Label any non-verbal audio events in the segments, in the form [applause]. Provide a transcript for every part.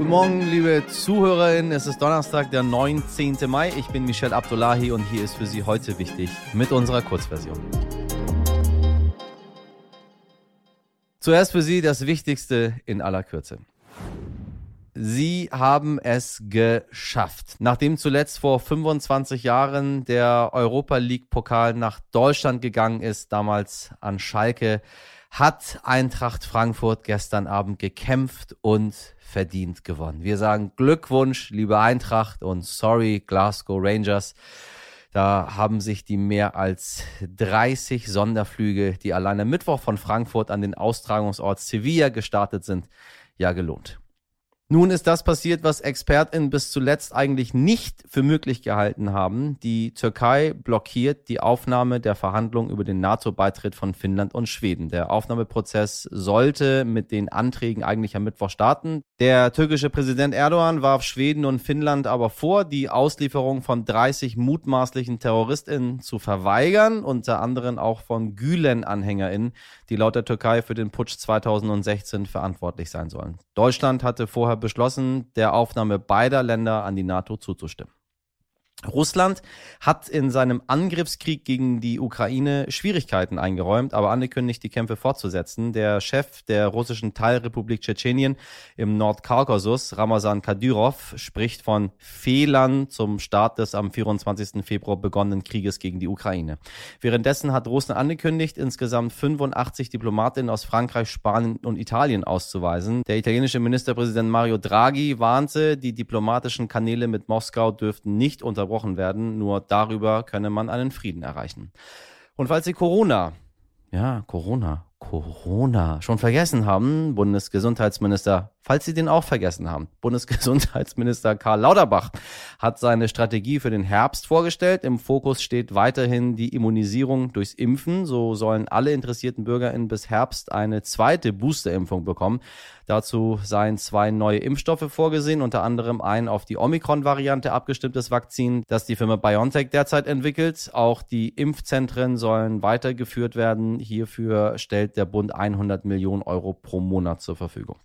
Guten Morgen, liebe Zuhörerinnen. Es ist Donnerstag, der 19. Mai. Ich bin Michel Abdullahi und hier ist für Sie heute wichtig mit unserer Kurzversion. Zuerst für Sie das Wichtigste in aller Kürze. Sie haben es geschafft. Nachdem zuletzt vor 25 Jahren der Europa League Pokal nach Deutschland gegangen ist, damals an Schalke, hat Eintracht Frankfurt gestern Abend gekämpft und verdient gewonnen. Wir sagen Glückwunsch, liebe Eintracht und sorry, Glasgow Rangers. Da haben sich die mehr als 30 Sonderflüge, die alleine Mittwoch von Frankfurt an den Austragungsort Sevilla gestartet sind, ja gelohnt. Nun ist das passiert, was ExpertInnen bis zuletzt eigentlich nicht für möglich gehalten haben. Die Türkei blockiert die Aufnahme der Verhandlungen über den NATO-Beitritt von Finnland und Schweden. Der Aufnahmeprozess sollte mit den Anträgen eigentlich am Mittwoch starten. Der türkische Präsident Erdogan warf Schweden und Finnland aber vor, die Auslieferung von 30 mutmaßlichen TerroristInnen zu verweigern, unter anderem auch von Gülen-AnhängerInnen, die laut der Türkei für den Putsch 2016 verantwortlich sein sollen. Deutschland hatte vorher beschlossen, der Aufnahme beider Länder an die NATO zuzustimmen. Russland hat in seinem Angriffskrieg gegen die Ukraine Schwierigkeiten eingeräumt, aber angekündigt, die Kämpfe fortzusetzen. Der Chef der russischen Teilrepublik Tschetschenien im Nordkaukasus, Ramazan Kadyrov, spricht von Fehlern zum Start des am 24. Februar begonnenen Krieges gegen die Ukraine. Währenddessen hat Russland angekündigt, insgesamt 85 Diplomatinnen aus Frankreich, Spanien und Italien auszuweisen. Der italienische Ministerpräsident Mario Draghi warnte, die diplomatischen Kanäle mit Moskau dürften nicht unter unterbrochen werden. Nur darüber könne man einen Frieden erreichen. Und falls Sie Corona, ja, Corona, Corona schon vergessen haben, Bundesgesundheitsminister Falls Sie den auch vergessen haben, Bundesgesundheitsminister Karl Lauterbach hat seine Strategie für den Herbst vorgestellt. Im Fokus steht weiterhin die Immunisierung durchs Impfen. So sollen alle interessierten BürgerInnen bis Herbst eine zweite Boosterimpfung bekommen. Dazu seien zwei neue Impfstoffe vorgesehen, unter anderem ein auf die Omikron-Variante abgestimmtes Vakzin, das die Firma BioNTech derzeit entwickelt. Auch die Impfzentren sollen weitergeführt werden. Hierfür stellt der Bund 100 Millionen Euro pro Monat zur Verfügung.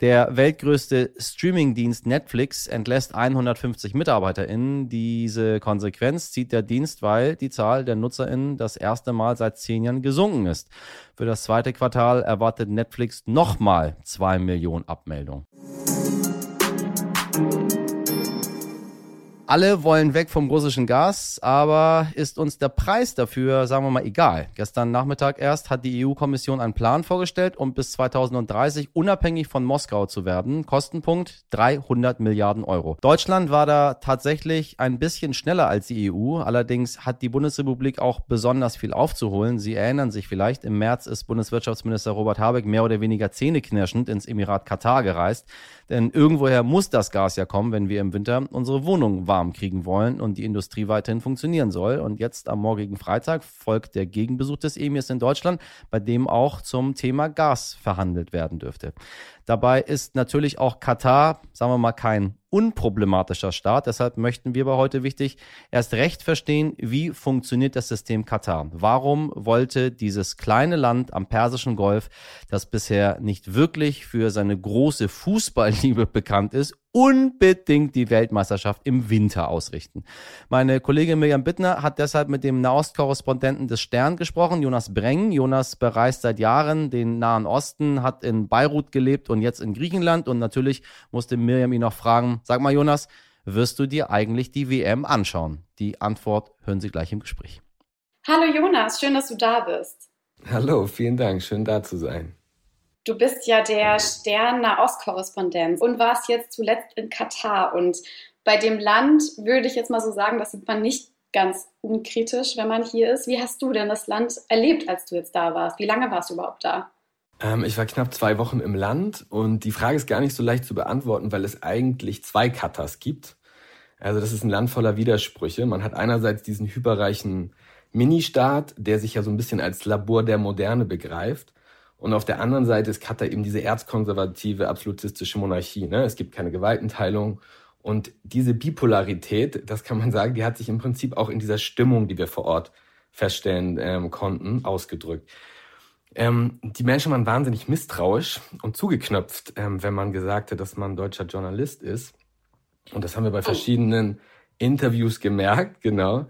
Der weltgrößte Streamingdienst Netflix entlässt 150 MitarbeiterInnen. Diese Konsequenz zieht der Dienst, weil die Zahl der NutzerInnen das erste Mal seit zehn Jahren gesunken ist. Für das zweite Quartal erwartet Netflix nochmal zwei Millionen Abmeldungen. Alle wollen weg vom russischen Gas, aber ist uns der Preis dafür, sagen wir mal, egal. Gestern Nachmittag erst hat die EU-Kommission einen Plan vorgestellt, um bis 2030 unabhängig von Moskau zu werden. Kostenpunkt 300 Milliarden Euro. Deutschland war da tatsächlich ein bisschen schneller als die EU. Allerdings hat die Bundesrepublik auch besonders viel aufzuholen. Sie erinnern sich vielleicht, im März ist Bundeswirtschaftsminister Robert Habeck mehr oder weniger zähneknirschend ins Emirat Katar gereist. Denn irgendwoher muss das Gas ja kommen, wenn wir im Winter unsere Wohnung warm kriegen wollen und die Industrie weiterhin funktionieren soll. Und jetzt am morgigen Freitag folgt der Gegenbesuch des Emirs in Deutschland, bei dem auch zum Thema Gas verhandelt werden dürfte. Dabei ist natürlich auch Katar, sagen wir mal, kein unproblematischer Staat. Deshalb möchten wir aber heute wichtig erst recht verstehen, wie funktioniert das System Katar. Warum wollte dieses kleine Land am Persischen Golf, das bisher nicht wirklich für seine große Fußballliebe bekannt ist, unbedingt die Weltmeisterschaft im Winter ausrichten. Meine Kollegin Miriam Bittner hat deshalb mit dem Nahostkorrespondenten des Stern gesprochen, Jonas Breng. Jonas bereist seit Jahren den Nahen Osten, hat in Beirut gelebt und jetzt in Griechenland und natürlich musste Miriam ihn noch fragen, sag mal Jonas, wirst du dir eigentlich die WM anschauen? Die Antwort hören Sie gleich im Gespräch. Hallo Jonas, schön, dass du da bist. Hallo, vielen Dank, schön da zu sein. Du bist ja der Stern-Nahost-Korrespondent und warst jetzt zuletzt in Katar. Und bei dem Land würde ich jetzt mal so sagen, das sieht man nicht ganz unkritisch, wenn man hier ist. Wie hast du denn das Land erlebt, als du jetzt da warst? Wie lange warst du überhaupt da? Ähm, ich war knapp zwei Wochen im Land und die Frage ist gar nicht so leicht zu beantworten, weil es eigentlich zwei Katars gibt. Also das ist ein Land voller Widersprüche. Man hat einerseits diesen hyperreichen Ministaat, der sich ja so ein bisschen als Labor der Moderne begreift. Und auf der anderen Seite ist Katar eben diese erzkonservative, absolutistische Monarchie. Ne? Es gibt keine Gewaltenteilung. Und diese Bipolarität, das kann man sagen, die hat sich im Prinzip auch in dieser Stimmung, die wir vor Ort feststellen ähm, konnten, ausgedrückt. Ähm, die Menschen waren wahnsinnig misstrauisch und zugeknöpft, ähm, wenn man gesagt hat, dass man deutscher Journalist ist. Und das haben wir bei oh. verschiedenen Interviews gemerkt, genau,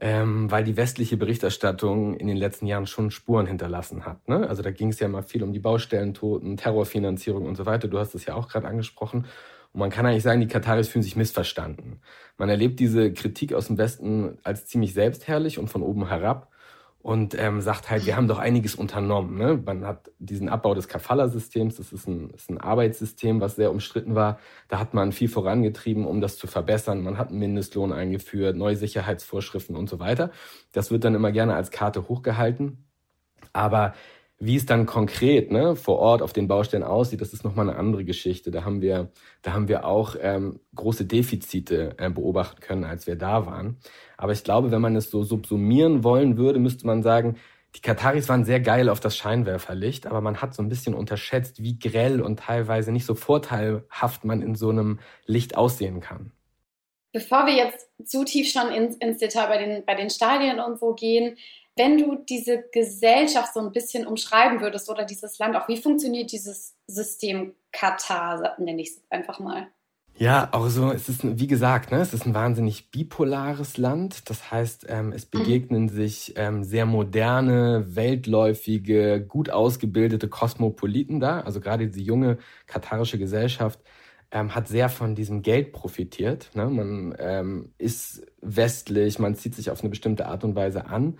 ähm, weil die westliche Berichterstattung in den letzten Jahren schon Spuren hinterlassen hat. Ne? Also da ging es ja mal viel um die Baustellentoten, Terrorfinanzierung und so weiter. Du hast es ja auch gerade angesprochen. Und man kann eigentlich sagen, die Kataris fühlen sich missverstanden. Man erlebt diese Kritik aus dem Westen als ziemlich selbstherrlich und von oben herab und ähm, sagt halt, wir haben doch einiges unternommen. Ne? Man hat diesen Abbau des Kafala-Systems, das ist ein, ist ein Arbeitssystem, was sehr umstritten war. Da hat man viel vorangetrieben, um das zu verbessern. Man hat einen Mindestlohn eingeführt, neue Sicherheitsvorschriften und so weiter. Das wird dann immer gerne als Karte hochgehalten. Aber wie es dann konkret ne, vor Ort auf den Baustellen aussieht, das ist nochmal eine andere Geschichte. Da haben wir, da haben wir auch ähm, große Defizite äh, beobachten können, als wir da waren. Aber ich glaube, wenn man es so subsumieren wollen würde, müsste man sagen, die Kataris waren sehr geil auf das Scheinwerferlicht, aber man hat so ein bisschen unterschätzt, wie grell und teilweise nicht so vorteilhaft man in so einem Licht aussehen kann. Bevor wir jetzt zu tief schon ins, ins Detail bei den, bei den Stadien und so gehen, wenn du diese Gesellschaft so ein bisschen umschreiben würdest oder dieses Land, auch wie funktioniert dieses System Katar, nenne ich es einfach mal? Ja, auch so, es ist, wie gesagt, ne, es ist ein wahnsinnig bipolares Land. Das heißt, ähm, es mhm. begegnen mhm. sich ähm, sehr moderne, weltläufige, gut ausgebildete Kosmopoliten da. Also gerade diese junge katarische Gesellschaft ähm, hat sehr von diesem Geld profitiert. Ne? Man ähm, ist westlich, man zieht sich auf eine bestimmte Art und Weise an.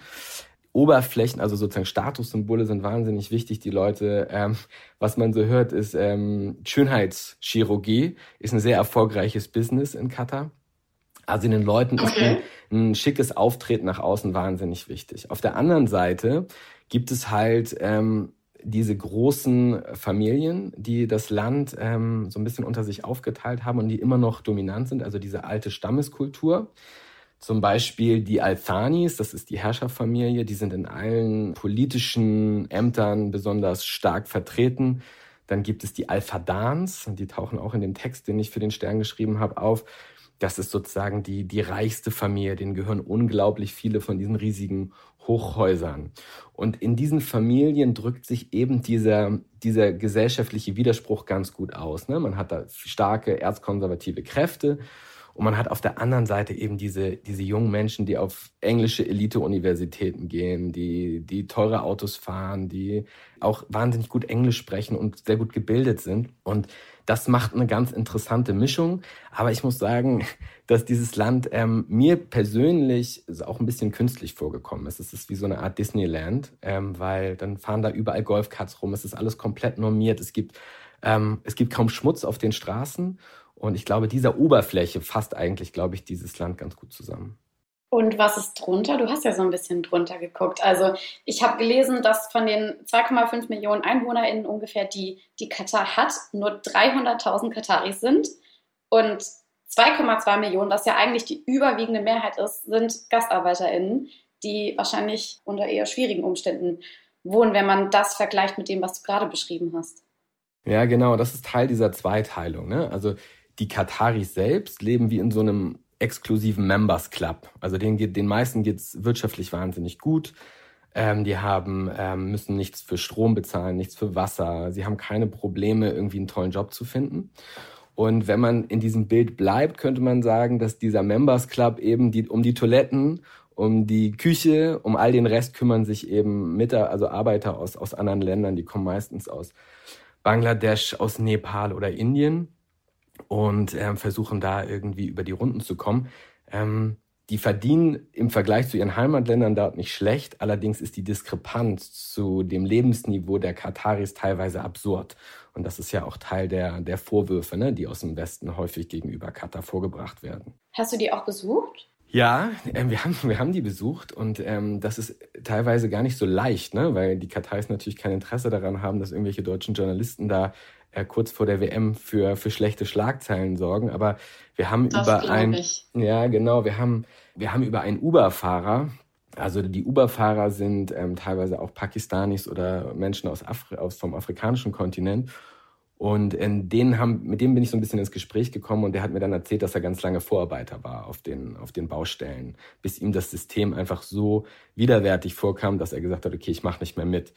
Oberflächen, also sozusagen Statussymbole sind wahnsinnig wichtig. Die Leute, ähm, was man so hört, ist ähm, Schönheitschirurgie, ist ein sehr erfolgreiches Business in Katar. Also den Leuten ist ein, ein, schickes Auftreten nach außen wahnsinnig wichtig. Auf der anderen Seite gibt es halt ähm, diese großen Familien, die das Land ähm, so ein bisschen unter sich aufgeteilt haben und die immer noch dominant sind, also diese alte Stammeskultur. Zum Beispiel die Althanis, das ist die Herrscherfamilie, die sind in allen politischen Ämtern besonders stark vertreten. Dann gibt es die Alfadans, die tauchen auch in dem Text, den ich für den Stern geschrieben habe, auf. Das ist sozusagen die, die reichste Familie, denen gehören unglaublich viele von diesen riesigen Hochhäusern. Und in diesen Familien drückt sich eben dieser, dieser gesellschaftliche Widerspruch ganz gut aus. Ne? Man hat da starke erzkonservative Kräfte und man hat auf der anderen Seite eben diese, diese jungen Menschen, die auf englische Elite-Universitäten gehen, die, die teure Autos fahren, die auch wahnsinnig gut Englisch sprechen und sehr gut gebildet sind. Und das macht eine ganz interessante Mischung. Aber ich muss sagen, [laughs] dass dieses Land ähm, mir persönlich auch ein bisschen künstlich vorgekommen ist. Es ist wie so eine Art Disneyland, ähm, weil dann fahren da überall Golfkarts rum. Es ist alles komplett normiert. Es gibt, ähm, es gibt kaum Schmutz auf den Straßen. Und ich glaube, dieser Oberfläche fasst eigentlich, glaube ich, dieses Land ganz gut zusammen. Und was ist drunter? Du hast ja so ein bisschen drunter geguckt. Also ich habe gelesen, dass von den 2,5 Millionen EinwohnerInnen ungefähr, die die Katar hat, nur 300.000 Kataris sind. Und 2,2 Millionen, was ja eigentlich die überwiegende Mehrheit ist, sind GastarbeiterInnen, die wahrscheinlich unter eher schwierigen Umständen wohnen, wenn man das vergleicht mit dem, was du gerade beschrieben hast. Ja, genau, das ist Teil dieser Zweiteilung. Ne? Also die Kataris selbst leben wie in so einem exklusiven Members Club. Also denen geht, den meisten geht's wirtschaftlich wahnsinnig gut. Ähm, die haben, ähm, müssen nichts für Strom bezahlen, nichts für Wasser. Sie haben keine Probleme, irgendwie einen tollen Job zu finden. Und wenn man in diesem Bild bleibt, könnte man sagen, dass dieser Members Club eben die, um die Toiletten, um die Küche, um all den Rest kümmern sich eben Mitter, also Arbeiter aus, aus anderen Ländern, die kommen meistens aus Bangladesch, aus Nepal oder Indien und ähm, versuchen da irgendwie über die Runden zu kommen. Ähm, die verdienen im Vergleich zu ihren Heimatländern dort nicht schlecht, allerdings ist die Diskrepanz zu dem Lebensniveau der Kataris teilweise absurd. Und das ist ja auch Teil der, der Vorwürfe, ne, die aus dem Westen häufig gegenüber Katar vorgebracht werden. Hast du die auch besucht? Ja, äh, wir, haben, wir haben die besucht und ähm, das ist teilweise gar nicht so leicht, ne? weil die Kataris natürlich kein Interesse daran haben, dass irgendwelche deutschen Journalisten da äh, kurz vor der WM für, für schlechte Schlagzeilen sorgen. Aber wir haben das über ein, ich. ja genau, wir haben, wir haben über einen Uber-Fahrer, also die Uber-Fahrer sind ähm, teilweise auch Pakistanis oder Menschen aus, Afri aus vom afrikanischen Kontinent. Und in denen haben, mit dem bin ich so ein bisschen ins Gespräch gekommen und der hat mir dann erzählt, dass er ganz lange Vorarbeiter war auf den, auf den Baustellen, bis ihm das System einfach so widerwärtig vorkam, dass er gesagt hat, okay, ich mache nicht mehr mit.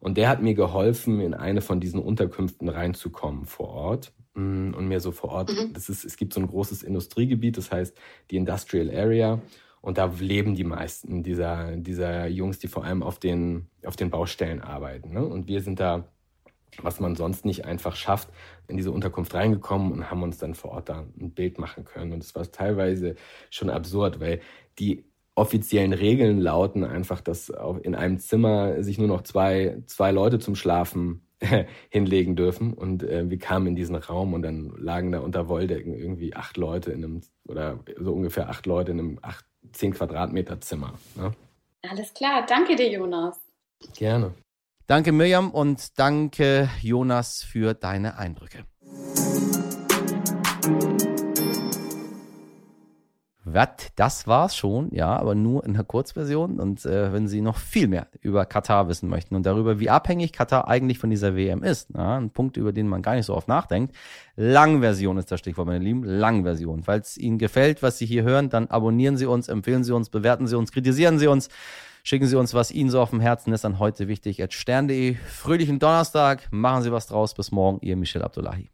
Und der hat mir geholfen, in eine von diesen Unterkünften reinzukommen vor Ort. Mm, und mir so vor Ort, mhm. das ist, es gibt so ein großes Industriegebiet, das heißt die Industrial Area. Und da leben die meisten dieser, dieser Jungs, die vor allem auf den, auf den Baustellen arbeiten. Ne? Und wir sind da was man sonst nicht einfach schafft, in diese Unterkunft reingekommen und haben uns dann vor Ort da ein Bild machen können. Und es war teilweise schon absurd, weil die offiziellen Regeln lauten einfach, dass in einem Zimmer sich nur noch zwei, zwei Leute zum Schlafen [laughs] hinlegen dürfen. Und äh, wir kamen in diesen Raum und dann lagen da unter Wolldecken irgendwie acht Leute in einem, oder so ungefähr acht Leute in einem acht, zehn Quadratmeter Zimmer. Ne? Alles klar, danke dir, Jonas. Gerne. Danke Mirjam und danke Jonas für deine Eindrücke. Was, das war's schon, ja, aber nur in der Kurzversion. Und äh, wenn Sie noch viel mehr über Katar wissen möchten und darüber, wie abhängig Katar eigentlich von dieser WM ist, ja, ein Punkt, über den man gar nicht so oft nachdenkt. Langversion ist das Stichwort, meine Lieben. Langversion. Falls Ihnen gefällt, was Sie hier hören, dann abonnieren Sie uns, empfehlen Sie uns, bewerten Sie uns, kritisieren Sie uns. Schicken Sie uns, was Ihnen so auf dem Herzen ist, an heute wichtig, at stern.de. Fröhlichen Donnerstag, machen Sie was draus. Bis morgen, Ihr Michel Abdullahi.